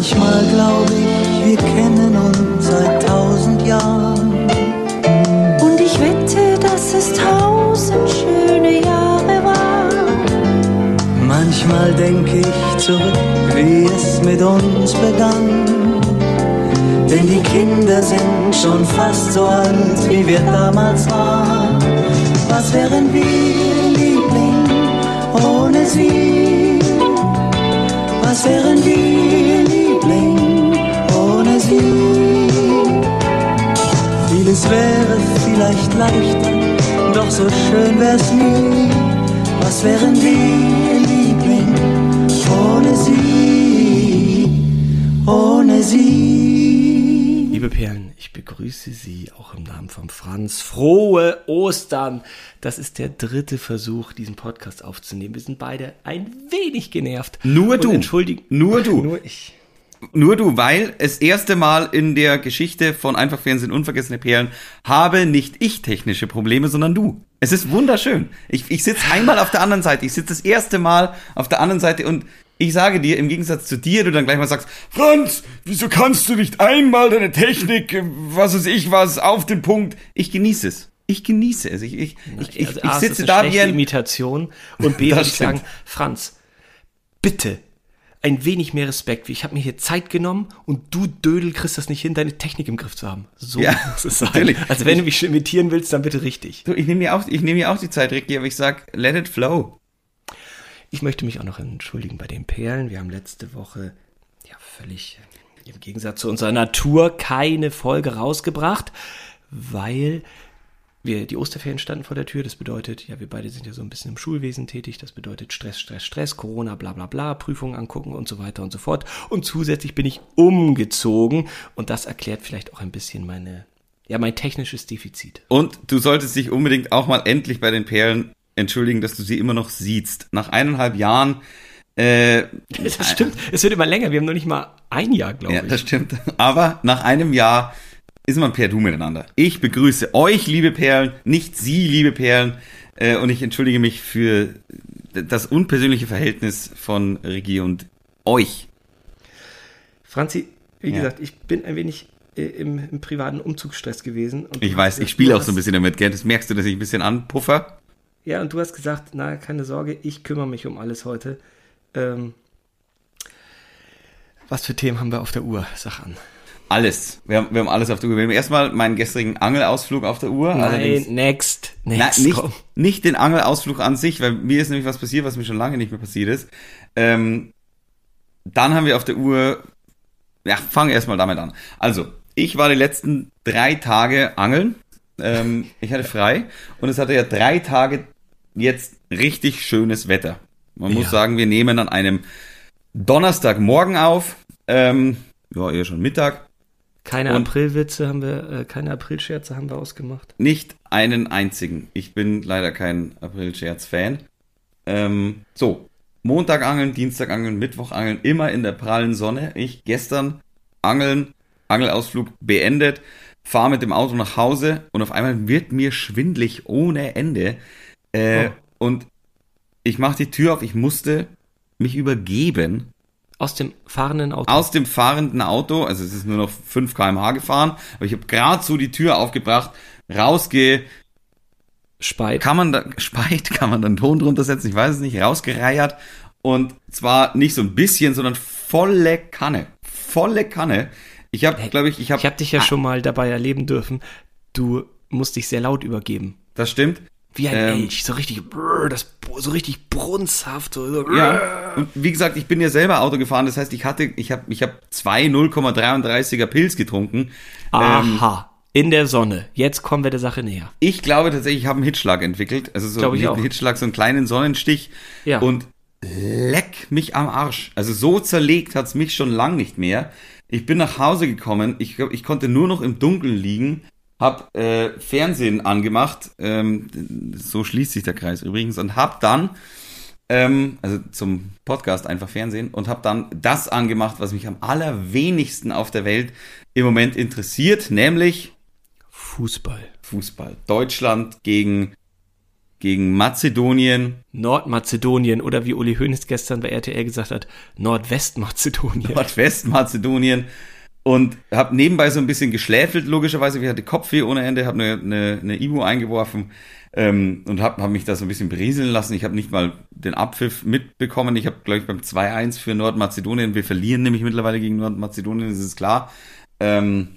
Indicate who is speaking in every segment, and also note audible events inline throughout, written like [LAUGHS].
Speaker 1: Manchmal glaube ich, wir kennen uns seit tausend Jahren.
Speaker 2: Und ich wette, dass es tausend schöne Jahre waren.
Speaker 1: Manchmal denke ich zurück, wie es mit uns begann. Denn die Kinder sind schon fast so alt, wie wir damals waren. Was wären wir, Liebling, ohne sie? Was wären wir, Liebling? Vieles wäre vielleicht leichter, doch so schön wär's nie. Was wären wir, Liebling, ohne sie, ohne sie?
Speaker 3: Liebe Perlen, ich begrüße Sie auch im Namen von Franz. Frohe Ostern! Das ist der dritte Versuch, diesen Podcast aufzunehmen. Wir sind beide ein wenig genervt.
Speaker 4: Nur du.
Speaker 3: Entschuldigen.
Speaker 4: Nur du.
Speaker 3: Nur ich.
Speaker 4: Nur du, weil das erste Mal in der Geschichte von Einfach Fernsehen Unvergessene Perlen habe nicht ich technische Probleme, sondern du. Es ist wunderschön. Ich, ich sitze einmal auf der anderen Seite. Ich sitze das erste Mal auf der anderen Seite und ich sage dir, im Gegensatz zu dir, du dann gleich mal sagst, Franz, wieso kannst du nicht einmal deine Technik, äh, was weiß ich was, auf den Punkt? Ich genieße es. Ich genieße es. Ich, ich, ich, ich,
Speaker 3: Also
Speaker 4: ich
Speaker 3: es
Speaker 4: sitze
Speaker 3: eine
Speaker 4: da wie ein,
Speaker 3: Imitation. Und B, [LAUGHS] würde ich sagen, Franz, bitte ein wenig mehr Respekt. Ich habe mir hier Zeit genommen und du Dödel kriegst das nicht hin, deine Technik im Griff zu haben. So
Speaker 4: Ja,
Speaker 3: muss es sein.
Speaker 4: natürlich.
Speaker 3: Also wenn du mich imitieren willst, dann bitte richtig.
Speaker 4: Du, ich nehme mir auch, ich nehme mir auch die Zeit, Ricky, aber ich sag, let it flow.
Speaker 3: Ich möchte mich auch noch entschuldigen bei den Perlen. Wir haben letzte Woche ja völlig im Gegensatz zu unserer Natur keine Folge rausgebracht, weil wir die Osterferien standen vor der Tür. Das bedeutet, ja, wir beide sind ja so ein bisschen im Schulwesen tätig. Das bedeutet Stress, Stress, Stress, Corona, bla bla bla, Prüfungen angucken und so weiter und so fort. Und zusätzlich bin ich umgezogen und das erklärt vielleicht auch ein bisschen meine, ja, mein technisches Defizit.
Speaker 4: Und du solltest dich unbedingt auch mal endlich bei den Perlen entschuldigen, dass du sie immer noch siehst. Nach eineinhalb Jahren, äh, [LAUGHS]
Speaker 3: Das stimmt. Es wird immer länger. Wir haben noch nicht mal ein Jahr, glaube
Speaker 4: ja,
Speaker 3: ich.
Speaker 4: das stimmt. Aber nach einem Jahr ist man per Du miteinander. Ich begrüße euch, liebe Perlen, nicht Sie, liebe Perlen. Äh, und ich entschuldige mich für das unpersönliche Verhältnis von Regie und euch.
Speaker 3: Franzi, wie
Speaker 4: Ja.
Speaker 3: gesagt, ich bin ein wenig äh, im, im privaten Umzugsstress gewesen.
Speaker 4: Ich weiß, ich spiele auch so ein bisschen damit, gell? Das merkst du, dass ich ein bisschen anpuffer.
Speaker 3: Ja, und du hast gesagt, na, keine Sorge, ich kümmere mich um alles heute. Ähm, was für Themen haben wir auf der Uhr? Sag an.
Speaker 4: Alles. Wir haben, wir haben alles auf der Uhr. Wir haben erstmal meinen gestrigen Angelausflug auf der Uhr.
Speaker 3: Nein, next.
Speaker 4: Na,
Speaker 3: Next.
Speaker 4: nicht,
Speaker 3: komm.
Speaker 4: nicht den Angelausflug an sich, weil mir ist nämlich was passiert, was mir schon lange nicht mehr passiert ist. Ähm, dann haben wir auf der Uhr, ja, fangen erstmal damit an. Also, ich war die letzten drei Tage angeln. Ähm, ich hatte frei und es hatte ja drei Tage jetzt richtig schönes Wetter. Man muss
Speaker 3: Ja.
Speaker 4: sagen, wir nehmen an einem Donnerstagmorgen auf. Ähm, ja, eher schon Mittag.
Speaker 3: Keine
Speaker 4: Und-
Speaker 3: Aprilwitze haben wir, äh, keine Aprilscherze haben wir ausgemacht.
Speaker 4: Nicht einen einzigen. Ich bin leider kein April-Scherz-Fan. Ähm, so, Montag angeln, Dienstag angeln, Mittwoch angeln, immer in der prallen Sonne. Ich gestern angeln, Angelausflug beendet, fahre mit dem Auto nach Hause und auf einmal wird mir schwindlig ohne Ende. Äh,
Speaker 3: Oh.
Speaker 4: Und ich mache die Tür auf, ich musste mich übergeben
Speaker 3: Aus dem fahrenden Auto.
Speaker 4: aus dem fahrenden Auto, also es ist nur noch 5 km/h gefahren, aber ich habe gerade so die Tür aufgebracht, rausge,
Speaker 3: Speit.
Speaker 4: kann man da, [LAUGHS] speit, kann man da einen Ton drunter setzen, ich weiß es nicht, rausgereiert und zwar nicht so ein bisschen, sondern volle Kanne, volle Kanne. Ich habe, glaube ich, ich habe,
Speaker 3: Ich habe dich ja schon mal dabei erleben dürfen. Du musst dich sehr laut übergeben.
Speaker 4: das stimmt.
Speaker 3: Wie ein
Speaker 4: Ähm,
Speaker 3: Elch, so richtig, brrr, das, so richtig brunzhaft. So,
Speaker 4: Ja, und wie gesagt, ich bin ja selber Auto gefahren, das heißt, ich hatte, ich habe, ich habe zwei 0,33er Pilz getrunken. Ähm,
Speaker 3: Aha, in der Sonne. Jetzt kommen wir der Sache näher.
Speaker 4: Ich glaube tatsächlich, ich habe einen Hitschlag entwickelt. Also so einen Hitschlag, so einen kleinen Sonnenstich.
Speaker 3: Ja.
Speaker 4: Und leck mich am Arsch. Also so zerlegt hat's mich schon lang nicht mehr. Ich bin nach Hause gekommen. Ich, ich konnte nur noch im Dunkeln liegen. Hab äh, Fernsehen angemacht. Ähm, so schließt sich der Kreis übrigens. Und hab dann, ähm, also zum Podcast einfach Fernsehen, und hab dann das angemacht, was mich am allerwenigsten auf der Welt im Moment interessiert, nämlich
Speaker 3: Fußball.
Speaker 4: Fußball. Deutschland gegen gegen Mazedonien.
Speaker 3: Nordmazedonien oder wie Uli Hoeneß gestern bei RTL gesagt hat, Nordwestmazedonien.
Speaker 4: Nordwestmazedonien und habe nebenbei so ein bisschen geschläfelt, logischerweise. Ich hatte Kopfweh ohne Ende, habe eine, eine, eine Ibu eingeworfen ähm, und habe hab mich da so ein bisschen berieseln lassen. Ich habe nicht mal den Abpfiff mitbekommen. Ich habe, glaube ich, beim 2-1 für Nordmazedonien, wir verlieren nämlich mittlerweile gegen Nordmazedonien, das ist klar. Ähm,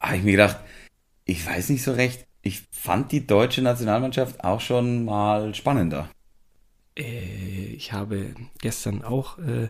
Speaker 4: habe ich mir gedacht, ich weiß nicht so recht, ich fand die deutsche Nationalmannschaft auch schon mal spannender.
Speaker 3: Äh, ich habe gestern auch äh,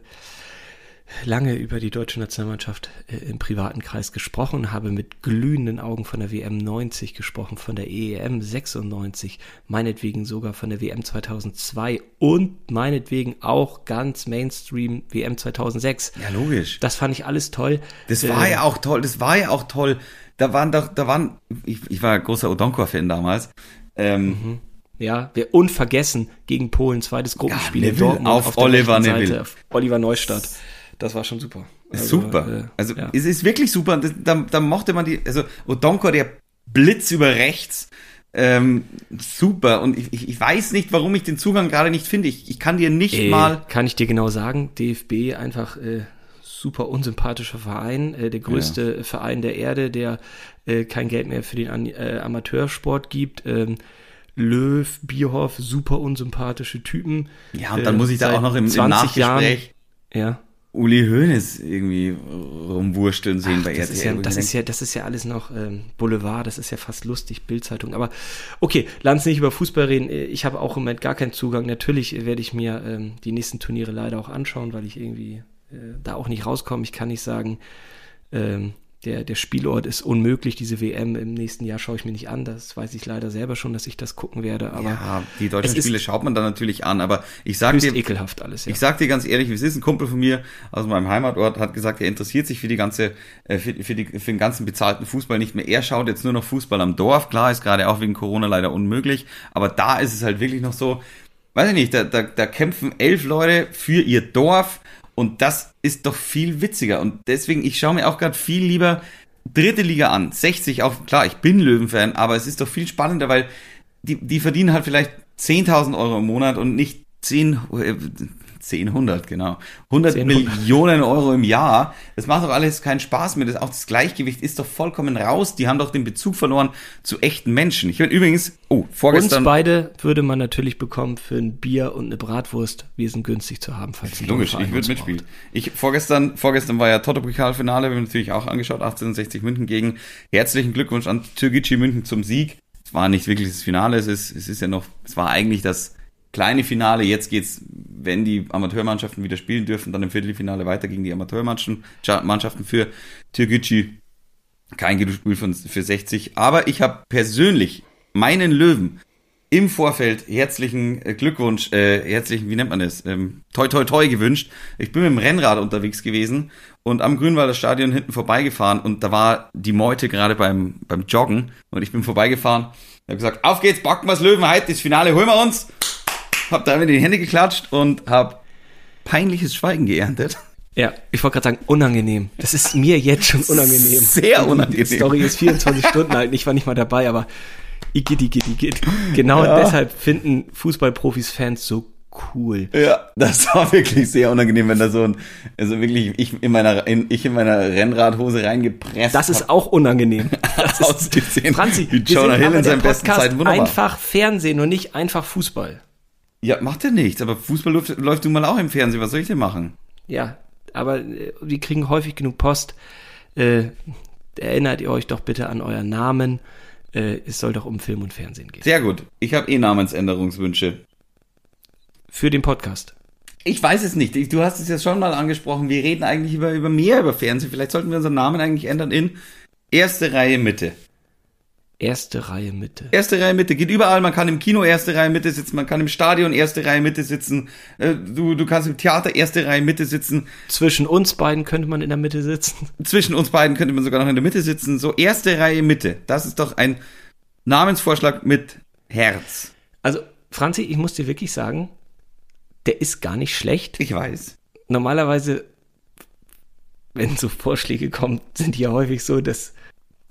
Speaker 3: lange über die deutsche Nationalmannschaft äh, im privaten Kreis gesprochen, habe mit glühenden Augen von der WM 90 gesprochen, von der EEM 96, meinetwegen sogar von der WM 2002 und meinetwegen auch ganz Mainstream WM 2006.
Speaker 4: Ja, logisch.
Speaker 3: Das fand ich alles toll.
Speaker 4: Das war
Speaker 3: Äh,
Speaker 4: ja auch toll, das war ja auch toll. Da waren doch, da waren, ich, ich war großer Odonkor-Fan damals. Ähm,
Speaker 3: Ja, wir unvergessen gegen Polen, zweites Gruppenspiel
Speaker 4: Ja,
Speaker 3: in
Speaker 4: Neville
Speaker 3: Dortmund
Speaker 4: auf
Speaker 3: der
Speaker 4: Oliver
Speaker 3: rechten Seite,
Speaker 4: Neville.
Speaker 3: auf Oliver Neustadt. Das war schon super.
Speaker 4: Ist
Speaker 3: Also,
Speaker 4: super.
Speaker 3: äh,
Speaker 4: also
Speaker 3: ja.
Speaker 4: es ist wirklich super. Das, da, da mochte man die, also Odonkor, der Blitz über rechts, ähm, super. Und ich, ich, ich weiß nicht, warum ich den Zugang gerade nicht finde. Ich, ich kann dir nicht
Speaker 3: Äh,
Speaker 4: mal.
Speaker 3: Kann ich dir genau sagen, DFB einfach äh, super unsympathischer Verein, äh, der größte Verein der Erde, der äh, kein Geld mehr für den An äh, Amateursport gibt. Ähm, Löw, Bierhoff, super unsympathische Typen.
Speaker 4: Ja, und dann muss ich da auch noch im, im
Speaker 3: 20 Jahren-
Speaker 4: Nachgespräch
Speaker 3: Ja.
Speaker 4: Uli Hoeneß irgendwie rumwursteln sehen
Speaker 3: Ach,
Speaker 4: bei
Speaker 3: das
Speaker 4: RTL.
Speaker 3: ist ja, das ist ja, das ist ja alles noch ähm, Boulevard, das ist ja fast lustig, Bildzeitung. Aber okay, lass nicht über Fußball reden. Ich habe auch im Moment gar keinen Zugang. Natürlich werde ich mir ähm, die nächsten Turniere leider auch anschauen, weil ich irgendwie äh, da auch nicht rauskomme. Ich kann nicht sagen, ähm, der, der Spielort ist unmöglich. Diese WM im nächsten Jahr schaue ich mir nicht an. Das weiß ich leider selber schon, dass ich das gucken werde. Aber
Speaker 4: ja, die deutschen Spiele schaut man dann natürlich an, aber ich sag dir,
Speaker 3: ekelhaft alles. Ja.
Speaker 4: Ich sag dir ganz ehrlich, wie es ist, ein Kumpel von mir aus meinem Heimatort hat gesagt, er interessiert sich für die ganze, äh, für, für, die, für den ganzen bezahlten Fußball nicht mehr. Er schaut jetzt nur noch Fußball am Dorf. Klar, ist gerade auch wegen Corona leider unmöglich, aber da ist es halt wirklich noch so, weiß ich nicht, da, da, da kämpfen elf Leute für ihr Dorf und das ist doch viel witziger und deswegen, ich schaue mir auch gerade viel lieber dritte Liga an. 60 auch, klar, ich bin Löwenfan, aber es ist doch viel spannender, weil die, die verdienen halt vielleicht 10.000 Euro im Monat und nicht 10, äh, 10, 100, genau. 100
Speaker 3: 10,
Speaker 4: Millionen Euro im Jahr. Das macht doch alles keinen Spaß mehr. Das, auch das Gleichgewicht ist doch vollkommen raus. Die haben doch den Bezug verloren zu echten Menschen. Ich bin übrigens, oh,
Speaker 3: Uns
Speaker 4: vorgestern.
Speaker 3: beide würde man natürlich bekommen für ein Bier und eine Bratwurst. Wir sind günstig zu haben, falls
Speaker 4: Logisch, ich würde
Speaker 3: uns
Speaker 4: mitspielen. Ich, vorgestern, vorgestern war ja Toto-Pokalfinale, wir haben natürlich auch angeschaut, 1860 München gegen. Herzlichen Glückwunsch an Türkgücü München zum Sieg. Es war nicht wirklich das Finale, es ist, es ist ja noch, es war eigentlich das kleine Finale. Jetzt geht's, wenn die Amateurmannschaften wieder spielen dürfen, dann im Viertelfinale weiter gegen die Amateurmannschaften Mannschaften für Türkgücü. Kein gutes Spiel für 60. Aber ich habe persönlich meinen Löwen im Vorfeld herzlichen äh, Glückwunsch, äh, herzlichen, wie nennt man das, ähm, toi toi toi gewünscht. Ich bin mit dem Rennrad unterwegs gewesen und am Grünwalder Stadion hinten vorbeigefahren und da war die Meute gerade beim, beim Joggen und ich bin vorbeigefahren und habe gesagt, auf geht's, backen wir's Löwen, heute das Finale holen wir uns. Hab da mit in die Hände geklatscht und hab peinliches Schweigen geerntet.
Speaker 3: Ja, ich wollte gerade sagen, unangenehm. Das ist mir jetzt schon [LAUGHS] unangenehm.
Speaker 4: Sehr unangenehm.
Speaker 3: Die Story ist 24 [LAUGHS] Stunden alt. Ich war nicht mal dabei, aber igitt, igitt, igitt. Genau
Speaker 4: Ja.
Speaker 3: deshalb finden Fußballprofis Fans so cool.
Speaker 4: Ja, das war wirklich sehr unangenehm, wenn da so ein, also wirklich ich in meiner, in, ich in meiner Rennradhose reingepresst
Speaker 3: Das ist auch unangenehm. Das [LAUGHS] ist. Franzi,
Speaker 4: wie Jonah Hill in
Speaker 3: der
Speaker 4: seinen besten Zeiten. Wunderbar.
Speaker 3: Einfach Fernsehen und nicht einfach Fußball.
Speaker 4: Ja, macht ja nichts, aber Fußball läuft, läuft nun mal auch im Fernsehen. Was soll ich denn machen?
Speaker 3: Ja, aber äh, wir kriegen häufig genug Post. Äh, erinnert ihr euch doch bitte an euren Namen. Äh, es soll doch um Film und Fernsehen gehen.
Speaker 4: Sehr gut. Ich habe eh Namensänderungswünsche.
Speaker 3: Für den Podcast.
Speaker 4: Ich weiß es nicht. Ich- Du hast es ja schon mal angesprochen. Wir reden eigentlich über, über mehr über Fernsehen. Vielleicht sollten wir unseren Namen eigentlich ändern in erste Reihe Mitte.
Speaker 3: Erste Reihe Mitte.
Speaker 4: Erste Reihe Mitte geht überall. Man kann im Kino erste Reihe Mitte sitzen. Man kann im Stadion erste Reihe Mitte sitzen. Äh, Du, du kannst im Theater erste Reihe Mitte sitzen.
Speaker 3: Zwischen uns beiden könnte man in der Mitte sitzen. [LAUGHS]
Speaker 4: Zwischen uns beiden könnte man sogar noch in der Mitte sitzen. So erste Reihe Mitte. Das ist doch ein Namensvorschlag mit Herz.
Speaker 3: Also, Franzi, ich muss dir wirklich sagen, der ist gar nicht schlecht.
Speaker 4: Ich weiß.
Speaker 3: Normalerweise, wenn so Vorschläge kommen, sind die ja häufig so, dass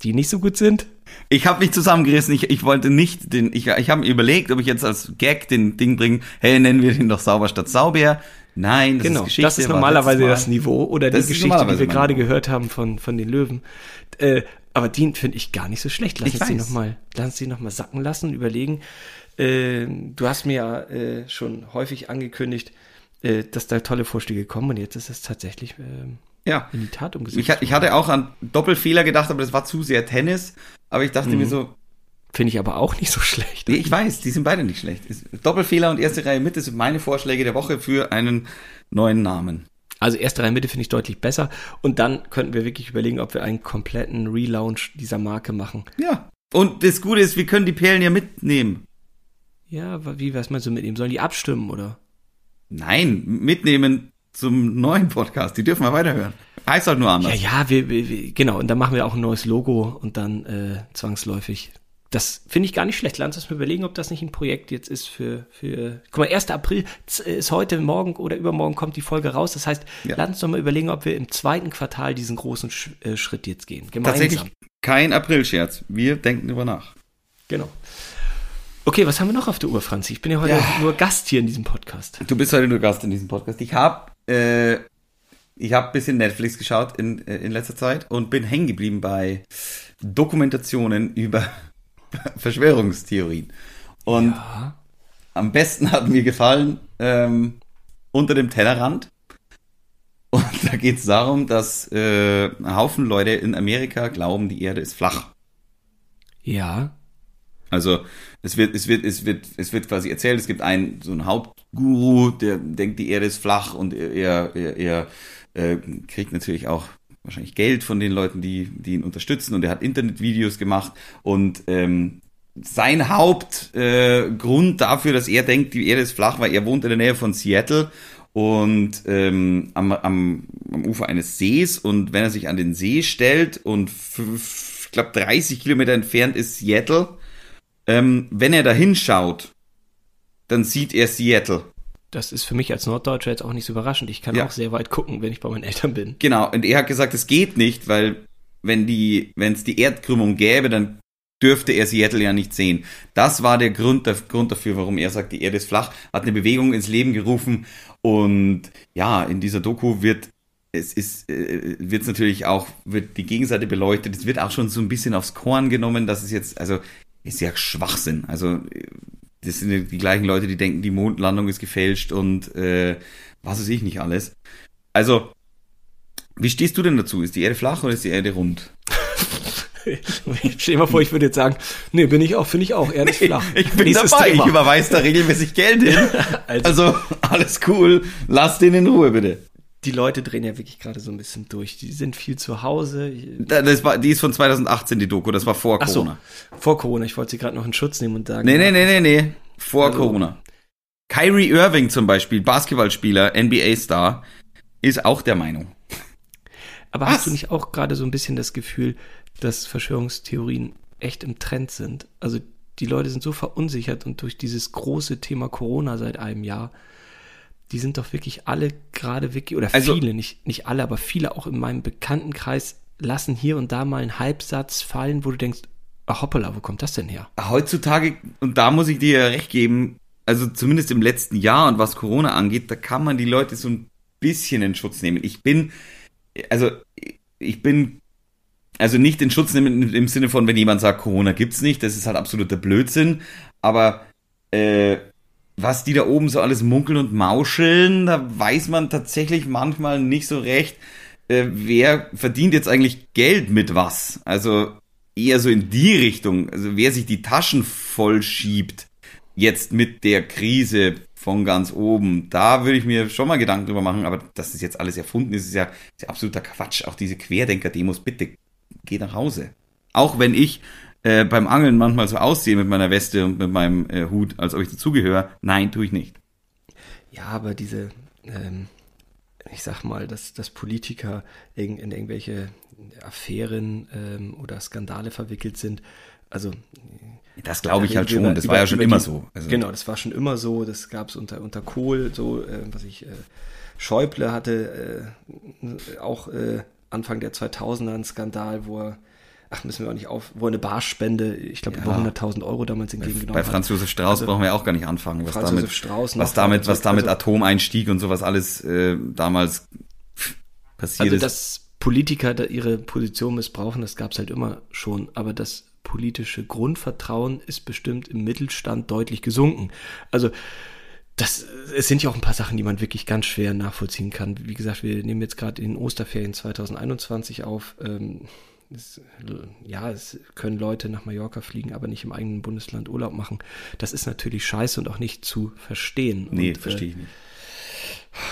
Speaker 3: die nicht so gut sind?
Speaker 4: Ich habe mich zusammengerissen. Ich, ich wollte nicht den. Ich, ich habe mir überlegt, ob ich jetzt als Gag den Ding bringe. Hey, nennen wir den doch sauber statt Sauber. Nein, das
Speaker 3: genau,
Speaker 4: ist Geschichte.
Speaker 3: das ist normalerweise das Niveau oder
Speaker 4: Das
Speaker 3: die Geschichte, die wir gerade gehört haben von, von den Löwen. Äh, aber die finde ich gar nicht so schlecht. Lass
Speaker 4: Ich
Speaker 3: uns die
Speaker 4: weiß.
Speaker 3: nochmal noch mal sacken lassen, überlegen. Äh, du hast mir ja äh, schon häufig angekündigt, äh, dass da tolle Vorschläge kommen und jetzt ist es tatsächlich ähm,
Speaker 4: Ja.
Speaker 3: in die Tat umgesetzt.
Speaker 4: Ich, ich hatte auch an Doppelfehler gedacht, aber das war zu sehr Tennis. Aber ich dachte
Speaker 3: Mhm.
Speaker 4: mir so,
Speaker 3: Finde ich aber auch nicht so [LAUGHS] schlecht.
Speaker 4: nee, ich weiß, die sind beide nicht schlecht. Doppelfehler und erste Reihe Mitte sind meine Vorschläge der Woche für einen neuen Namen.
Speaker 3: Also erste Reihe Mitte finde ich deutlich besser. Und dann könnten wir wirklich überlegen, ob wir einen kompletten Relaunch dieser Marke machen.
Speaker 4: Ja. Und das Gute ist, wir können die Perlen ja mitnehmen.
Speaker 3: Ja, wie was meinst du mit ihm? Sollen die abstimmen oder?
Speaker 4: Nein, mitnehmen zum neuen Podcast. Die dürfen wir weiterhören. Heißt halt nur anders.
Speaker 3: Ja, ja, wir, wir, genau. Und dann machen wir auch ein neues Logo und dann äh, zwangsläufig. Das finde ich gar nicht schlecht. Lass uns mal überlegen, ob das nicht ein Projekt jetzt ist für, für. Guck mal, 1. April ist heute, morgen oder übermorgen kommt die Folge raus. Das heißt,
Speaker 4: Ja.
Speaker 3: lass uns doch mal überlegen, ob wir im zweiten Quartal diesen großen Sch äh, Schritt jetzt gehen. Gemeinsam.
Speaker 4: Tatsächlich kein Aprilscherz. Wir denken drüber nach.
Speaker 3: Genau. Okay, was haben wir noch auf der Uhr, Franzi? Ich bin ja heute
Speaker 4: Ja.
Speaker 3: nur Gast hier in diesem Podcast.
Speaker 4: Du bist heute nur Gast in diesem Podcast. Ich habe äh, ich habe ein bisschen Netflix geschaut in, äh, in letzter Zeit und bin hängen geblieben bei Dokumentationen über [LAUGHS] Verschwörungstheorien. Und
Speaker 3: Ja.
Speaker 4: am besten hat mir gefallen ähm, unter dem Tellerrand. Und [LAUGHS] da geht es darum, dass äh, ein Haufen Leute in Amerika glauben, die Erde ist flach.
Speaker 3: Ja.
Speaker 4: Also es wird, es wird, es wird, es wird quasi erzählt, es gibt einen so einen Hauptguru, der denkt, die Erde ist flach und er, er, er äh, kriegt natürlich auch wahrscheinlich Geld von den Leuten, die, die ihn unterstützen und er hat Internetvideos gemacht und ähm, sein Hauptgrund äh, dafür, dass er denkt, die Erde ist flach, weil er wohnt in der Nähe von Seattle und ähm, am, am, am Ufer eines Sees und wenn er sich an den See stellt und ich glaube 30 Kilometer entfernt ist Seattle, ähm, wenn er da hinschaut, dann sieht er Seattle.
Speaker 3: Das ist für mich als Norddeutscher jetzt auch nicht so überraschend. Ich kann
Speaker 4: Ja.
Speaker 3: auch sehr weit gucken, wenn ich bei meinen Eltern bin.
Speaker 4: Genau, und er hat gesagt, es geht nicht, weil wenn die, wenn es die Erdkrümmung gäbe, dann dürfte er Seattle ja nicht sehen. Das war der Grund, der Grund dafür, warum er sagt, die Erde ist flach, hat eine Bewegung ins Leben gerufen und ja, in dieser Doku wird es ist äh, wird es natürlich auch wird die Gegenseite beleuchtet. Es wird auch schon so ein bisschen aufs Korn genommen, dass es jetzt also ist ja Schwachsinn. Also äh, das sind die gleichen Leute, die denken, die Mondlandung ist gefälscht und äh, was weiß ich nicht alles. Also wie stehst du denn dazu? Ist die Erde flach oder ist die Erde rund? [LAUGHS]
Speaker 3: Stell dir mal vor, ich würde jetzt sagen, nee, bin ich auch, finde ich auch, Erde ist flach. [LAUGHS]
Speaker 4: Ich bin
Speaker 3: Nächstes
Speaker 4: dabei,
Speaker 3: Thema.
Speaker 4: ich überweise da regelmäßig Geld hin. [LAUGHS]
Speaker 3: Also-
Speaker 4: Also, alles cool, lass den in Ruhe bitte.
Speaker 3: Die Leute drehen ja wirklich gerade so ein bisschen durch. Die sind viel zu Hause.
Speaker 4: Da- Das war, die ist von 2018, die Doku, das war vor
Speaker 3: Ach so,
Speaker 4: Corona.
Speaker 3: vor Corona. Ich wollte sie gerade noch in Schutz nehmen und sagen.
Speaker 4: Nee, nee, nee, nee, nee, vor
Speaker 3: Also-
Speaker 4: Corona. Kyrie Irving zum Beispiel, Basketballspieler, NBA-Star, ist auch der Meinung.
Speaker 3: Aber
Speaker 4: Was?
Speaker 3: hast du nicht auch gerade so ein bisschen das Gefühl, dass Verschwörungstheorien echt im Trend sind? Also die Leute sind so verunsichert und durch dieses große Thema Corona seit einem Jahr, die sind doch wirklich alle gerade wirklich, oder
Speaker 4: Also-
Speaker 3: viele, nicht, nicht alle, aber viele auch in meinem Bekanntenkreis lassen hier und da mal einen Halbsatz fallen, wo du denkst, ah, hoppala, wo kommt das denn her?
Speaker 4: Heutzutage, und da muss ich dir ja recht geben, also zumindest im letzten Jahr und was Corona angeht, da kann man die Leute so ein bisschen in Schutz nehmen. Ich bin, also ich bin, also nicht in Schutz nehmen im Sinne von, wenn jemand sagt, Corona gibt's nicht, das ist halt absoluter Blödsinn, aber äh, was die da oben so alles munkeln und mauscheln, da weiß man tatsächlich manchmal nicht so recht, äh, wer verdient jetzt eigentlich Geld mit was. Also eher so in die Richtung, also wer sich die Taschen voll schiebt, jetzt mit der Krise von ganz oben, da würde ich mir schon mal Gedanken drüber machen, aber dass das jetzt alles erfunden ist, ist ja, ist ja absoluter Quatsch. Auch diese Querdenker-Demos, bitte geh nach Hause. Auch wenn ich äh, beim Angeln manchmal so aussehe mit meiner Weste und mit meinem äh, Hut, als ob ich dazugehöre, nein, tue ich nicht.
Speaker 3: Ja, aber diese, ähm, ich sag mal, dass, dass Politiker in, in irgendwelche Affären ähm, oder Skandale verwickelt sind, also
Speaker 4: Das glaube ich halt schon,
Speaker 3: über-
Speaker 4: das war ja schon immer
Speaker 3: die-
Speaker 4: so. Also,
Speaker 3: Genau, das war schon immer so. Das gab es unter, unter Kohl, so, äh, was ich, äh, Schäuble hatte äh, auch äh, Anfang der 2000er einen Skandal, wo er ach, müssen wir auch nicht auf, wo eine Barspende, ich glaube, über 100.000 Euro damals entgegengenommen
Speaker 4: Bei Franz Josef Strauß
Speaker 3: Also,
Speaker 4: brauchen wir auch gar nicht anfangen, was
Speaker 3: Franz
Speaker 4: damit,
Speaker 3: Strauß
Speaker 4: was damit, was damit
Speaker 3: also-
Speaker 4: Atomeinstieg und sowas alles äh, damals passiert
Speaker 3: Also,
Speaker 4: ist.
Speaker 3: dass Politiker da ihre Position missbrauchen, das gab es halt immer schon. Aber das politische Grundvertrauen ist bestimmt im Mittelstand deutlich gesunken. Also, das, es sind ja auch ein paar Sachen, die man wirklich ganz schwer nachvollziehen kann. Wie gesagt, wir nehmen jetzt gerade in Osterferien 2021 auf. Ähm, es, ja, es können Leute nach Mallorca fliegen, aber nicht im eigenen Bundesland Urlaub machen. Das ist natürlich scheiße und auch nicht zu verstehen.
Speaker 4: Nee,
Speaker 3: und, äh,
Speaker 4: verstehe ich nicht.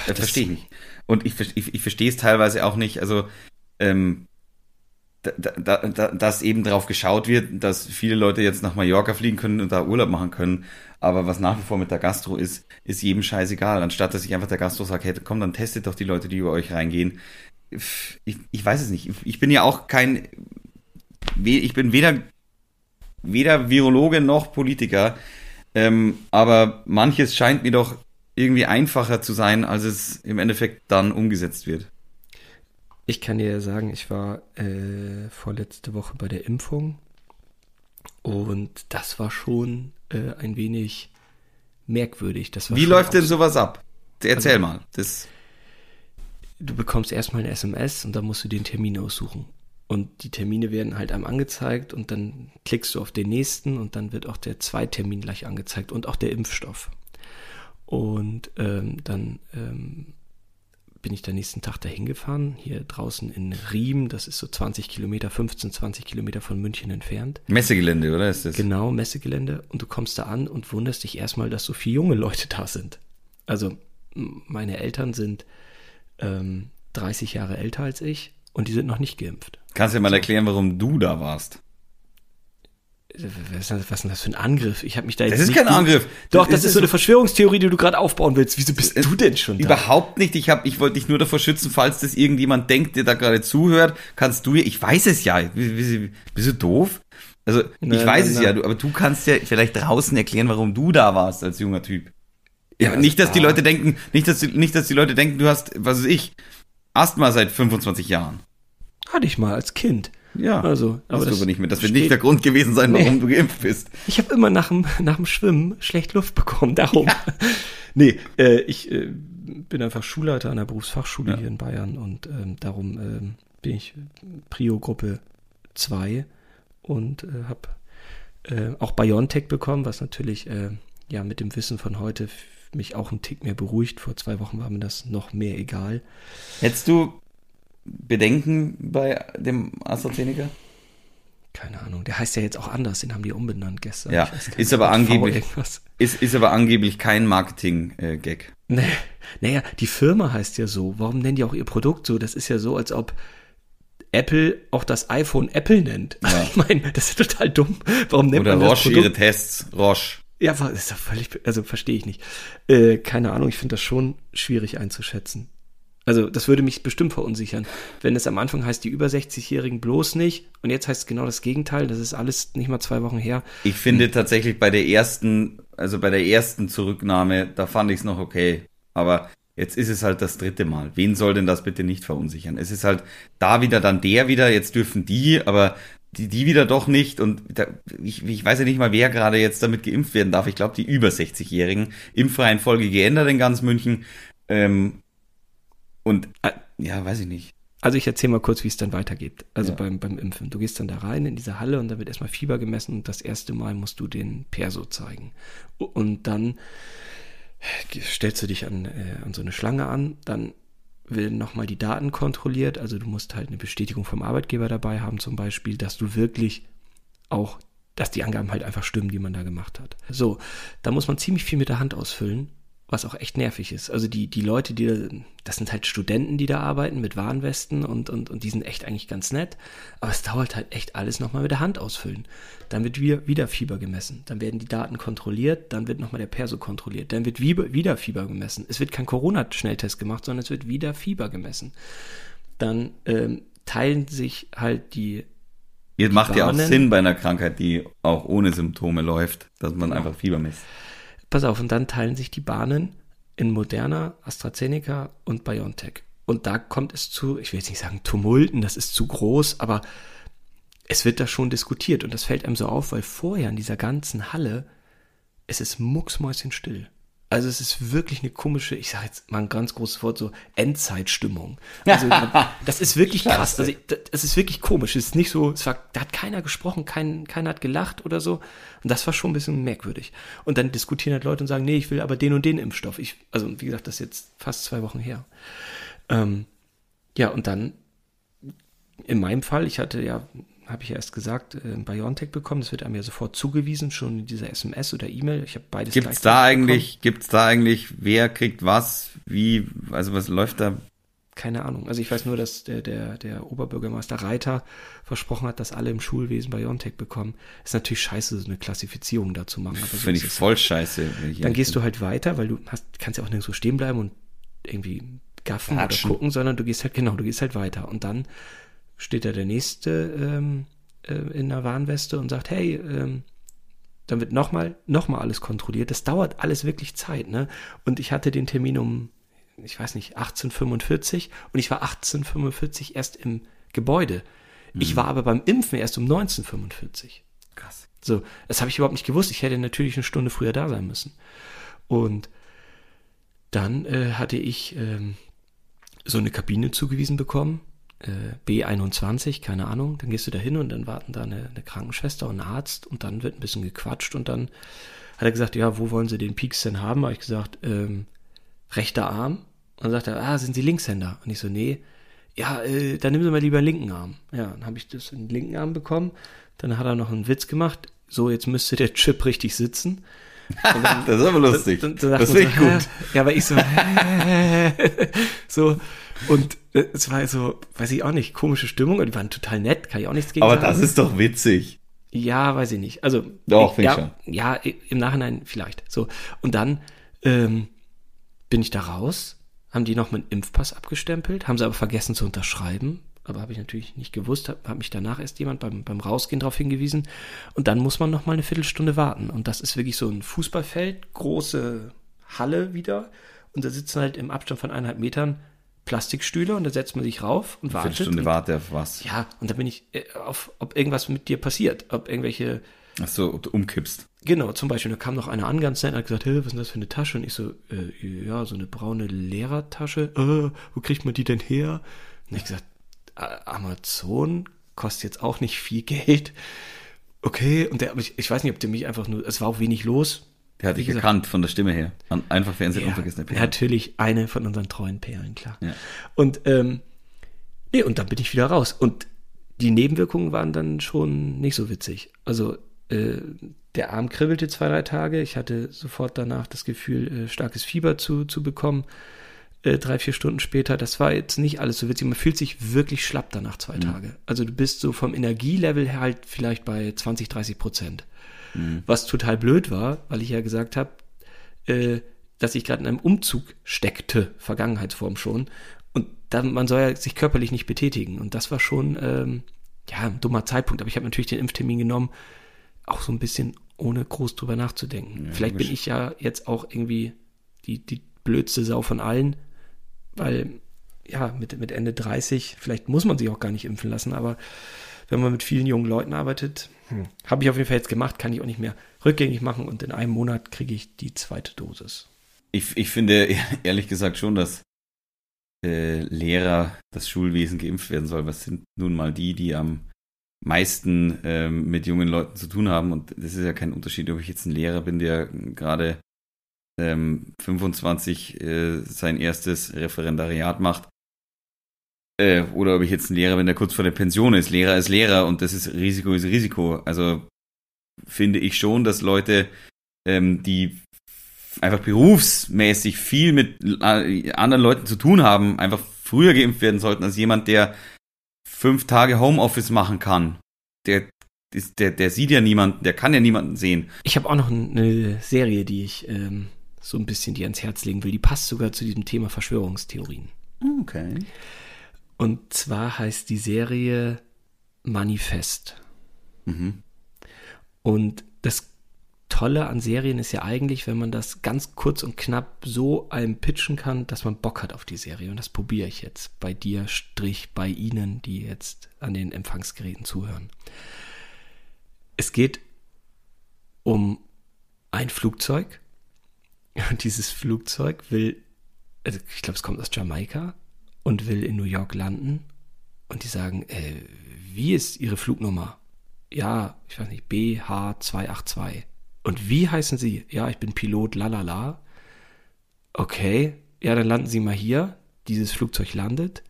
Speaker 4: Das verstehe ich nicht. Und ich, ich, ich verstehe es teilweise auch nicht, also ähm, da, da, da, dass eben darauf geschaut wird, dass viele Leute jetzt nach Mallorca fliegen können und da Urlaub machen können. Aber was nach wie vor mit der Gastro ist, ist jedem scheißegal. Anstatt dass ich einfach der Gastro sage, hey, komm, dann testet doch die Leute, die über euch reingehen. Ich, ich weiß es nicht. Ich bin ja auch kein, ich bin weder, weder Virologe noch Politiker. Ähm, aber manches scheint mir doch irgendwie einfacher zu sein, als es im Endeffekt dann umgesetzt wird.
Speaker 3: Ich kann dir sagen, ich war äh, vorletzte Woche bei der Impfung und das war schon äh, ein wenig merkwürdig.
Speaker 4: Wie läuft denn sowas ab? Erzähl
Speaker 3: Also-
Speaker 4: mal. Das,
Speaker 3: Du bekommst erstmal eine SMS und dann musst du den Termin aussuchen. Und die Termine werden halt einem angezeigt und dann klickst du auf den nächsten und dann wird auch der Zweitermin gleich angezeigt und auch der Impfstoff. Und ähm, dann ähm, bin ich den nächsten Tag dahin gefahren, hier draußen in Riem, das ist so 20 Kilometer, 15, 20 Kilometer von München entfernt.
Speaker 4: Messegelände, oder ist das?
Speaker 3: Genau, Messegelände. Und du kommst da an und wunderst dich erstmal, dass so viele junge Leute da sind. Also meine Eltern sind ähm, 30 Jahre älter als ich und die sind noch nicht geimpft.
Speaker 4: Kannst du dir mal erklären, warum du da warst?
Speaker 3: Was ist, das, was ist denn das für ein Angriff? Ich habe mich da jetzt
Speaker 4: Das ist kein Angriff.
Speaker 3: Doch,
Speaker 4: Das ist
Speaker 3: so eine Verschwörungstheorie, die du gerade aufbauen willst. Wieso bist du denn schon da?
Speaker 4: Überhaupt nicht. Ich, hab, ich wollte dich nur davor schützen, falls das irgendjemand denkt, der da gerade zuhört, kannst du, ich weiß es ja. Bist du doof? Also, ich weiß es ja, aber du kannst ja vielleicht draußen erklären, warum du da warst als junger Typ. Ja,
Speaker 3: also
Speaker 4: nicht, dass die Leute denken, nicht dass, die, nicht, dass die Leute denken, du hast, was weiß ich, Asthma seit 25 Jahren.
Speaker 3: Hatte ich mal als Kind.
Speaker 4: Ja.
Speaker 3: Also,
Speaker 4: aber das
Speaker 3: das
Speaker 4: nicht mehr. Das wird nicht der Grund gewesen sein,
Speaker 3: Nee.
Speaker 4: warum du geimpft bist.
Speaker 3: Ich habe immer nach dem, nach dem Schwimmen schlecht Luft bekommen, darum. [LAUGHS] Nee, äh, ich äh, bin einfach Schulleiter an der Berufsfachschule
Speaker 4: Ja.
Speaker 3: hier in Bayern und ähm, darum ähm, bin ich Prio-Gruppe 2 und äh, habe äh, auch Biontech bekommen, was natürlich äh, ja mit dem Wissen von heute mich auch einen Tick mehr beruhigt. Vor zwei Wochen war mir das noch mehr egal.
Speaker 4: Hättest du Bedenken bei dem AstraZeneca?
Speaker 3: Keine Ahnung, der heißt ja jetzt auch anders, den haben die umbenannt gestern.
Speaker 4: Ja, ist aber angeblich-. Ist, ist aber angeblich kein Marketing-Gag.
Speaker 3: Nee, naja, die Firma heißt ja so. Warum nennen die auch ihr Produkt so? Das ist ja so, als ob Apple auch das iPhone Apple nennt.
Speaker 4: Ja. [LAUGHS]
Speaker 3: Ich meine, das ist total dumm. Warum nennt
Speaker 4: Oder
Speaker 3: man das
Speaker 4: Roche ihre
Speaker 3: Produkt?
Speaker 4: Tests. Roche.
Speaker 3: Ja, das ist doch völlig, also verstehe ich nicht. Äh, keine Ahnung, ich finde das schon schwierig einzuschätzen. Also, das würde mich bestimmt verunsichern. Wenn es am Anfang heißt, die über 60-Jährigen bloß nicht und jetzt heißt es genau das Gegenteil, das ist alles nicht mal zwei Wochen her.
Speaker 4: Ich finde tatsächlich bei der ersten, also bei der ersten Zurücknahme, da fand ich es noch okay. Aber jetzt ist es halt das dritte Mal. Wen soll denn das bitte nicht verunsichern? Es ist halt da wieder dann der wieder, jetzt dürfen die, aber die, die wieder doch nicht. Und da, ich, ich weiß ja nicht mal, wer gerade jetzt damit geimpft werden darf. Ich glaube, die über 60-Jährigen. Impfreihenfolge geändert in ganz München. Ähm, und äh, ja, weiß ich nicht.
Speaker 3: Also ich erzähle mal kurz, wie es dann weitergeht. Also
Speaker 4: Ja.
Speaker 3: beim, beim Impfen. Du gehst dann da rein in diese Halle und da wird erstmal Fieber gemessen und das erste Mal musst du den Perso zeigen. Und dann stellst du dich an, äh, an so eine Schlange an, dann werden nochmal die Daten kontrolliert. Also du musst halt eine Bestätigung vom Arbeitgeber dabei haben, zum Beispiel, dass du wirklich auch, dass die Angaben halt einfach stimmen, die man da gemacht hat. So, da muss man ziemlich viel mit der Hand ausfüllen, was auch echt nervig ist. Also die, die Leute, die, da- das sind halt Studenten, die da arbeiten mit Warnwesten und, und, und die sind echt eigentlich ganz nett. Aber es dauert halt echt alles nochmal mit der Hand ausfüllen. Dann wird wieder, wieder Fieber gemessen. Dann werden die Daten kontrolliert. Dann wird nochmal der Perso kontrolliert. Dann wird wieder, Fieber gemessen. Es wird kein Corona-Schnelltest gemacht, sondern es wird wieder Fieber gemessen. Dann ähm, teilen sich halt die
Speaker 4: Ihr macht ja auch. Sinn bei einer Krankheit, die auch ohne Symptome läuft, dass man einfach Fieber misst.
Speaker 3: Pass auf, und dann teilen sich die Bahnen in Moderna, AstraZeneca und BioNTech. Und da kommt es zu, ich will jetzt nicht sagen Tumulten, das ist zu groß, aber es wird da schon diskutiert und das fällt einem so auf, weil vorher in dieser ganzen Halle, es ist mucksmäuschenstill. Also es ist wirklich eine komische, ich sage jetzt mal ein ganz großes Wort, so Endzeitstimmung. Also das ist wirklich krass. Also, das ist wirklich komisch. Es ist nicht so, es war, da hat keiner gesprochen, kein, keiner hat gelacht oder so. Und das war schon ein bisschen merkwürdig. Und dann diskutieren halt Leute und sagen, nee, ich will aber den und den Impfstoff. Ich, also wie gesagt, das ist jetzt fast zwei Wochen her. Ähm, ja, und dann in meinem Fall, ich hatte ja habe ich ja erst gesagt, äh, BioNTech bekommen. Das wird einem ja sofort zugewiesen, schon in dieser SMS oder E-Mail. Ich habe beides
Speaker 4: Gibt's da eigentlich, bekommen. gibt's da eigentlich, wer kriegt was, wie, also was läuft da?
Speaker 3: Keine Ahnung. Also ich weiß nur, dass der, der, der Oberbürgermeister Reiter versprochen hat, dass alle im Schulwesen BioNTech bekommen. Ist natürlich scheiße, so eine Klassifizierung da zu machen.
Speaker 4: So Finde ich voll scheiße.
Speaker 3: Dann gehst bin. du halt weiter, weil du hast, kannst ja auch nirgendwo stehen bleiben und irgendwie gaffen Hatschen. oder gucken, sondern du gehst halt, genau, du gehst halt weiter. Und dann steht da der nächste ähm, äh, in einer Warnweste und sagt, hey, ähm, dann wird nochmal noch mal alles kontrolliert. Das dauert alles wirklich Zeit, ne? Und ich hatte den Termin um, ich weiß nicht, 1845 und ich war 1845 erst im Gebäude. Mhm. Ich war aber beim Impfen erst um 1945. Krass. So, das habe ich überhaupt nicht gewusst. Ich hätte natürlich eine Stunde früher da sein müssen. Und dann äh, hatte ich ähm, so eine Kabine zugewiesen bekommen B21, keine Ahnung, dann gehst du da hin und dann warten da eine, eine, Krankenschwester und ein Arzt und dann wird ein bisschen gequatscht und dann hat er gesagt, ja, wo wollen Sie den Peaks denn haben? Habe ich gesagt, ähm, rechter Arm. Und dann sagt er, ah, sind Sie Linkshänder? Und ich so, nee. Ja, äh, dann nehmen Sie mal lieber den linken Arm. Ja, dann habe ich das in den linken Arm bekommen. Dann hat er noch einen Witz gemacht. So, jetzt müsste der Chip richtig sitzen.
Speaker 4: Dann, [LAUGHS] das ist aber lustig. Dann, dann das finde ich so, gut. [LAUGHS]
Speaker 3: Ja, aber ich so, [LAUGHS] so, und äh, es war so, weiß ich auch nicht, komische Stimmung und die waren total nett, kann ich auch nichts
Speaker 4: gegen Aber sagen. das ist doch witzig.
Speaker 3: Ja, weiß ich nicht. Also,
Speaker 4: doch,
Speaker 3: ich, ja,
Speaker 4: schon.
Speaker 3: ja, im Nachhinein vielleicht. So. Und dann ähm, bin ich da raus, haben die noch meinen Impfpass abgestempelt, haben sie aber vergessen zu unterschreiben. Aber habe ich natürlich nicht gewusst, habe hab mich danach erst jemand beim, beim Rausgehen darauf hingewiesen. Und dann muss man noch mal eine Viertelstunde warten. Und das ist wirklich so ein Fußballfeld, große Halle wieder. Und da sitzen halt im Abstand von eineinhalb Metern Plastikstühle und da setzt man sich rauf und wartet.
Speaker 4: Viertelstunde
Speaker 3: und,
Speaker 4: warte auf was?
Speaker 3: Ja, und da bin ich äh, auf, ob irgendwas mit dir passiert, ob irgendwelche.
Speaker 4: Ach so, ob du umkippst.
Speaker 3: Genau, zum Beispiel, da kam noch einer an ganz nett und hat gesagt, hey, was ist denn das für eine Tasche? Und ich so, äh, ja, so eine braune Lehrertasche. Äh, wo kriegt man die denn her? Und ich gesagt, Amazon kostet jetzt auch nicht viel Geld. Okay, und der, ich, ich weiß nicht, ob der mich einfach nur, es war auch wenig los,
Speaker 4: der hat dich gekannt von der Stimme her. Einfach Fernsehen ja, unvergessene
Speaker 3: Perlen. Natürlich eine von unseren treuen Perlen, klar. Ja. Und ähm, nee, und dann bin ich wieder raus. Und die Nebenwirkungen waren dann schon nicht so witzig. Also äh, der Arm kribbelte zwei, drei Tage. Ich hatte sofort danach das Gefühl, äh, starkes Fieber zu, zu bekommen. Äh, drei, vier Stunden später. Das war jetzt nicht alles so witzig. Man fühlt sich wirklich schlapp danach zwei mhm. Tage. Also du bist so vom Energielevel her halt vielleicht bei 20, 30 Prozent. Mhm. Was total blöd war, weil ich ja gesagt habe, äh, dass ich gerade in einem Umzug steckte, Vergangenheitsform schon. Und dann, man soll ja sich körperlich nicht betätigen. Und das war schon, ähm, ja, ein dummer Zeitpunkt. Aber ich habe natürlich den Impftermin genommen, auch so ein bisschen ohne groß drüber nachzudenken. Ja, Vielleicht bin ich ja jetzt auch irgendwie die, die blödste Sau von allen, weil, ja, mit, mit Ende 30, vielleicht muss man sich auch gar nicht impfen lassen, aber wenn man mit vielen jungen Leuten arbeitet, hm. habe ich auf jeden Fall jetzt gemacht, kann ich auch nicht mehr rückgängig machen und in einem Monat kriege ich die zweite Dosis.
Speaker 4: Ich, ich finde [LAUGHS] ehrlich gesagt schon, dass äh, Lehrer, das Schulwesen geimpft werden soll. Was sind nun mal die, die am meisten ähm, mit jungen Leuten zu tun haben? Und das ist ja kein Unterschied, ob ich jetzt ein Lehrer bin, der gerade ähm, 25 äh, sein erstes Referendariat macht äh, oder ob ich jetzt ein Lehrer bin, der kurz vor der Pension ist. Lehrer ist Lehrer und das ist Risiko ist Risiko. Also finde ich schon, dass Leute, ähm, die einfach berufsmäßig viel mit äh, anderen Leuten zu tun haben, einfach früher geimpft werden sollten als jemand, der fünf Tage Homeoffice machen kann. Der, der, der sieht ja niemanden, der kann ja niemanden sehen.
Speaker 3: Ich habe auch noch eine Serie, die ich ähm, so ein bisschen dir ans Herz legen will. Die passt sogar zu diesem Thema Verschwörungstheorien.
Speaker 4: Okay.
Speaker 3: Und zwar heißt die Serie Manifest. Mhm. Und das Tolle an Serien ist ja eigentlich, wenn man das ganz kurz und knapp so einem pitchen kann, dass man Bock hat auf die Serie. Und das probiere ich jetzt bei dir, Strich, bei Ihnen, die jetzt an den Empfangsgeräten zuhören. Es geht um ein Flugzeug. [LAUGHS] Und dieses Flugzeug will, also ich glaube, es kommt aus Jamaika und will in New York landen. Und die sagen, äh, wie ist Ihre Flugnummer? Ja, ich weiß nicht, BH282. Und wie heißen Sie? Ja, ich bin Pilot, lalala. Okay, ja, dann landen Sie mal hier. Dieses Flugzeug landet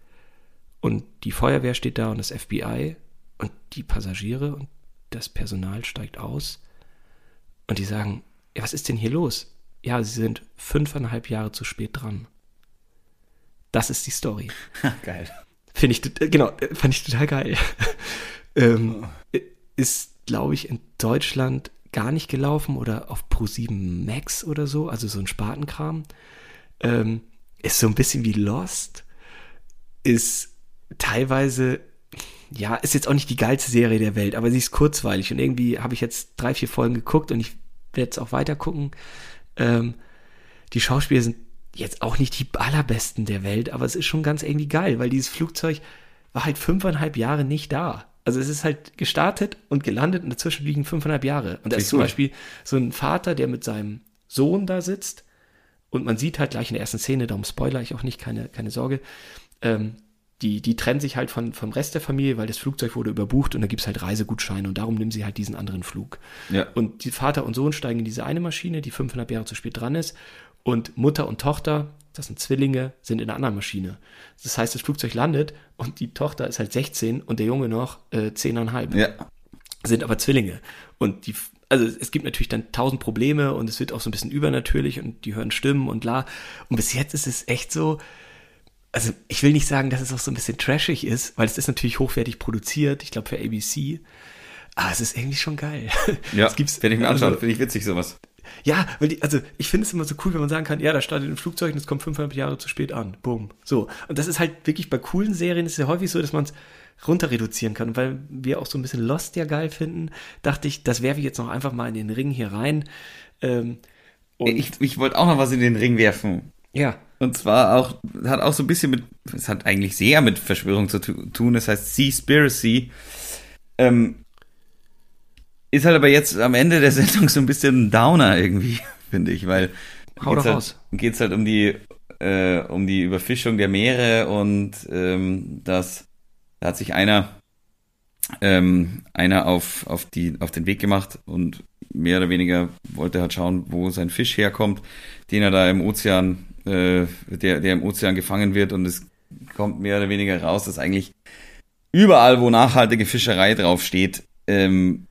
Speaker 3: und die Feuerwehr steht da und das FBI und die Passagiere und das Personal steigt aus und die sagen, ja, was ist denn hier los? Ja, sie sind fünfeinhalb Jahre zu spät dran. Das ist die Story.
Speaker 4: Geil.
Speaker 3: Finde ich, äh, genau, äh, fand ich total geil. [LAUGHS] ähm, äh, ist, glaube ich, in Deutschland gar nicht gelaufen oder auf Pro7 Max oder so, also so ein Spatenkram. Ähm, ist so ein bisschen wie Lost. Ist teilweise, ja, ist jetzt auch nicht die geilste Serie der Welt, aber sie ist kurzweilig und irgendwie habe ich jetzt drei, vier Folgen geguckt und ich werde es auch weiter gucken. Ähm, die Schauspieler sind jetzt auch nicht die allerbesten der Welt, aber es ist schon ganz irgendwie geil, weil dieses Flugzeug war halt fünfeinhalb Jahre nicht da. Also es ist halt gestartet und gelandet und dazwischen liegen fünfeinhalb Jahre. Und da ist zum
Speaker 4: cool.
Speaker 3: Beispiel so ein Vater, der mit seinem Sohn da sitzt und man sieht halt gleich in der ersten Szene, darum spoiler ich auch nicht, keine, keine Sorge, ähm, die, die trennen sich halt von, vom Rest der Familie, weil das Flugzeug wurde überbucht und da gibt's halt Reisegutscheine und darum nehmen sie halt diesen anderen Flug.
Speaker 4: Ja.
Speaker 3: Und die Vater und Sohn steigen in diese eine Maschine, die fünfeinhalb Jahre zu spät dran ist. Und Mutter und Tochter, das sind Zwillinge, sind in einer anderen Maschine. Das heißt, das Flugzeug landet und die Tochter ist halt 16 und der Junge noch äh, 10,5
Speaker 4: Ja.
Speaker 3: sind aber Zwillinge. Und die, also es gibt natürlich dann tausend Probleme und es wird auch so ein bisschen übernatürlich und die hören Stimmen und la. Und bis jetzt ist es echt so, also ich will nicht sagen, dass es auch so ein bisschen trashig ist, weil es ist natürlich hochwertig produziert, ich glaube für ABC. Aber es ist irgendwie schon geil.
Speaker 4: Ja, [LAUGHS]
Speaker 3: es gibt's,
Speaker 4: werde ich mir anschauen.
Speaker 3: Also,
Speaker 4: Finde ich witzig, sowas.
Speaker 3: Ja, weil die, also ich finde es immer so cool, wenn man sagen kann, ja, da startet ein Flugzeug und es kommt 500 Jahre zu spät an. Boom. So. Und das ist halt wirklich bei coolen Serien ist ja häufig so, dass man es runter reduzieren kann. Und weil wir auch so ein bisschen Lost ja geil finden, dachte ich, das werfe ich jetzt noch einfach mal in den Ring hier rein. Ähm,
Speaker 4: Ich, ich wollte auch noch was in den Ring werfen.
Speaker 3: ja,
Speaker 4: Und zwar auch, hat auch so ein bisschen mit, es hat eigentlich sehr mit Verschwörung zu tu- tun, das heißt Seaspiracy. Ähm, ist halt aber jetzt am Ende der [LAUGHS] Sendung so ein bisschen ein Downer irgendwie, [LAUGHS] finde ich, weil
Speaker 3: Hau
Speaker 4: geht's halt, geht's halt um die, äh, um die Überfischung der Meere und ähm, das, da hat sich einer, ähm, einer auf, auf, die, auf den Weg gemacht und mehr oder weniger wollte halt schauen, wo sein Fisch herkommt, den er da im Ozean, äh, der, der im Ozean gefangen wird und es kommt mehr oder weniger raus, dass eigentlich überall, wo nachhaltige Fischerei draufsteht, ähm,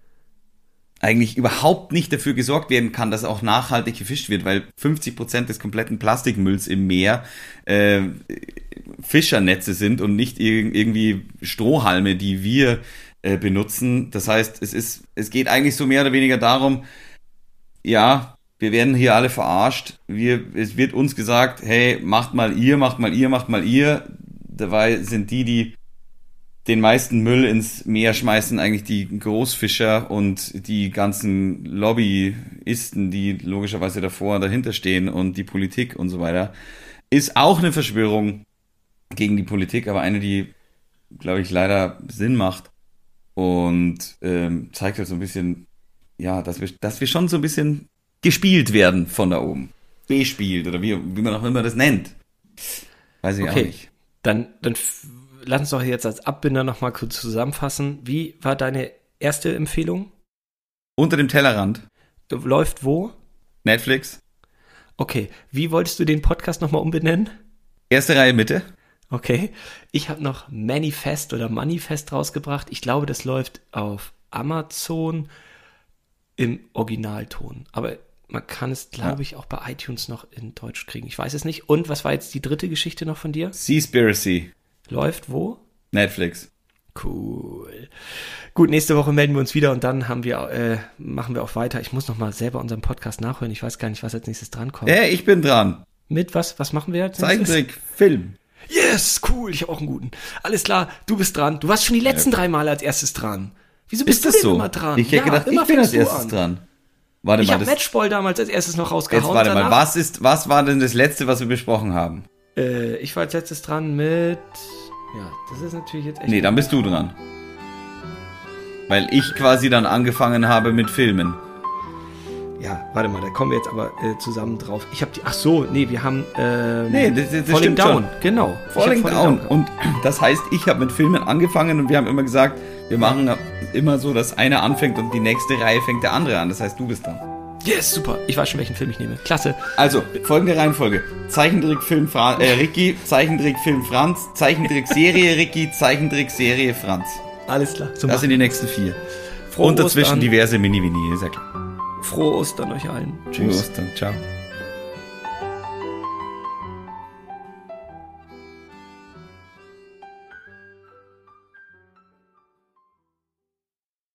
Speaker 4: eigentlich überhaupt nicht dafür gesorgt werden kann, dass auch nachhaltig gefischt wird, weil 50 Prozent des kompletten Plastikmülls im Meer äh, Fischernetze sind und nicht irg irgendwie Strohhalme, die wir äh, benutzen. Das heißt, es ist, es geht eigentlich so mehr oder weniger darum, ja, wir werden hier alle verarscht. Wir, es wird uns gesagt, hey, macht mal ihr, macht mal ihr, macht mal ihr. Dabei sind die, die den meisten Müll ins Meer schmeißen eigentlich die Großfischer und die ganzen Lobbyisten, die logischerweise davor und dahinter stehen und die Politik und so weiter, ist auch eine Verschwörung gegen die Politik, aber eine, die, glaube ich, leider Sinn macht und ähm, zeigt halt so ein bisschen, ja, dass wir, dass wir schon so ein bisschen gespielt werden von da oben. Bespielt oder wie, wie man auch immer das nennt. Weiß ich auch
Speaker 3: okay.
Speaker 4: nicht.
Speaker 3: Dann, dann lass uns doch jetzt als Abbinder nochmal kurz zusammenfassen. Wie war deine erste Empfehlung?
Speaker 4: Unter dem Tellerrand.
Speaker 3: Läuft wo?
Speaker 4: Netflix.
Speaker 3: Okay. Wie wolltest du den Podcast nochmal umbenennen?
Speaker 4: Erste Reihe Mitte.
Speaker 3: Okay. Ich habe noch Manifest oder Manifest rausgebracht. Ich glaube, das läuft auf Amazon im Originalton. Aber man kann es, glaube ich, auch bei iTunes noch in Deutsch kriegen. Ich weiß es nicht. Und was war jetzt die dritte Geschichte noch von dir?
Speaker 4: Seaspiracy.
Speaker 3: Läuft wo?
Speaker 4: Netflix.
Speaker 3: Cool. Gut, nächste Woche melden wir uns wieder und dann haben wir, äh, machen wir auch weiter. Ich muss noch mal selber unseren Podcast nachhören. Ich weiß gar nicht, was als nächstes drankommt.
Speaker 4: Äh, ich bin dran.
Speaker 3: Mit was? Was machen wir nächstes?
Speaker 4: Zeichentrick, Film.
Speaker 3: Yes, cool. Ich habe auch einen guten. Alles klar, du bist dran. Du warst schon die letzten drei Male als erstes dran. Wieso bist
Speaker 4: Ist
Speaker 3: du
Speaker 4: so?
Speaker 3: immer dran?
Speaker 4: Ich hätte gedacht,
Speaker 3: immer
Speaker 4: ich bin als erstes
Speaker 3: an.
Speaker 4: dran. Warte
Speaker 3: Ich
Speaker 4: mal,
Speaker 3: habe Matchball damals als erstes noch rausgehauen.
Speaker 4: jetzt warte mal, was ist, was war denn das letzte, was wir besprochen haben?
Speaker 3: Äh, ich war als letztes dran mit. Ja, das ist natürlich jetzt echt.
Speaker 4: Nee, dann bist du dran. Weil ich quasi dann angefangen habe mit Filmen.
Speaker 3: Ja, warte mal, da kommen wir jetzt aber äh, zusammen drauf. Ich habe die. Ach so, nee, wir haben. Ähm,
Speaker 4: Nee, das- das
Speaker 3: Falling
Speaker 4: stimmt
Speaker 3: Down,
Speaker 4: schon.
Speaker 3: genau. Hab
Speaker 4: Falling Down. Und das heißt, ich habe mit Filmen angefangen und wir haben immer gesagt, wir machen immer so, dass einer anfängt und die nächste Reihe fängt der andere an. Das heißt, du bist dran.
Speaker 3: Yes, super. Ich weiß schon, welchen Film ich nehme. Klasse.
Speaker 4: Also, folgende Reihenfolge. Zeichentrickfilm Fra äh, Ricky, Zeichentrickfilm Franz, Zeichentrickserie Ricky, Zeichentrickserie Franz.
Speaker 3: Alles klar. So
Speaker 4: Das sind die nächsten vier.
Speaker 3: Frohe
Speaker 4: und dazwischen
Speaker 3: Ostern.
Speaker 4: diverse Mini-Winnie, ist ja klar.
Speaker 3: Frohe Ostern euch allen.
Speaker 4: Frohe
Speaker 3: Tschüss.
Speaker 4: Ostern. Ciao.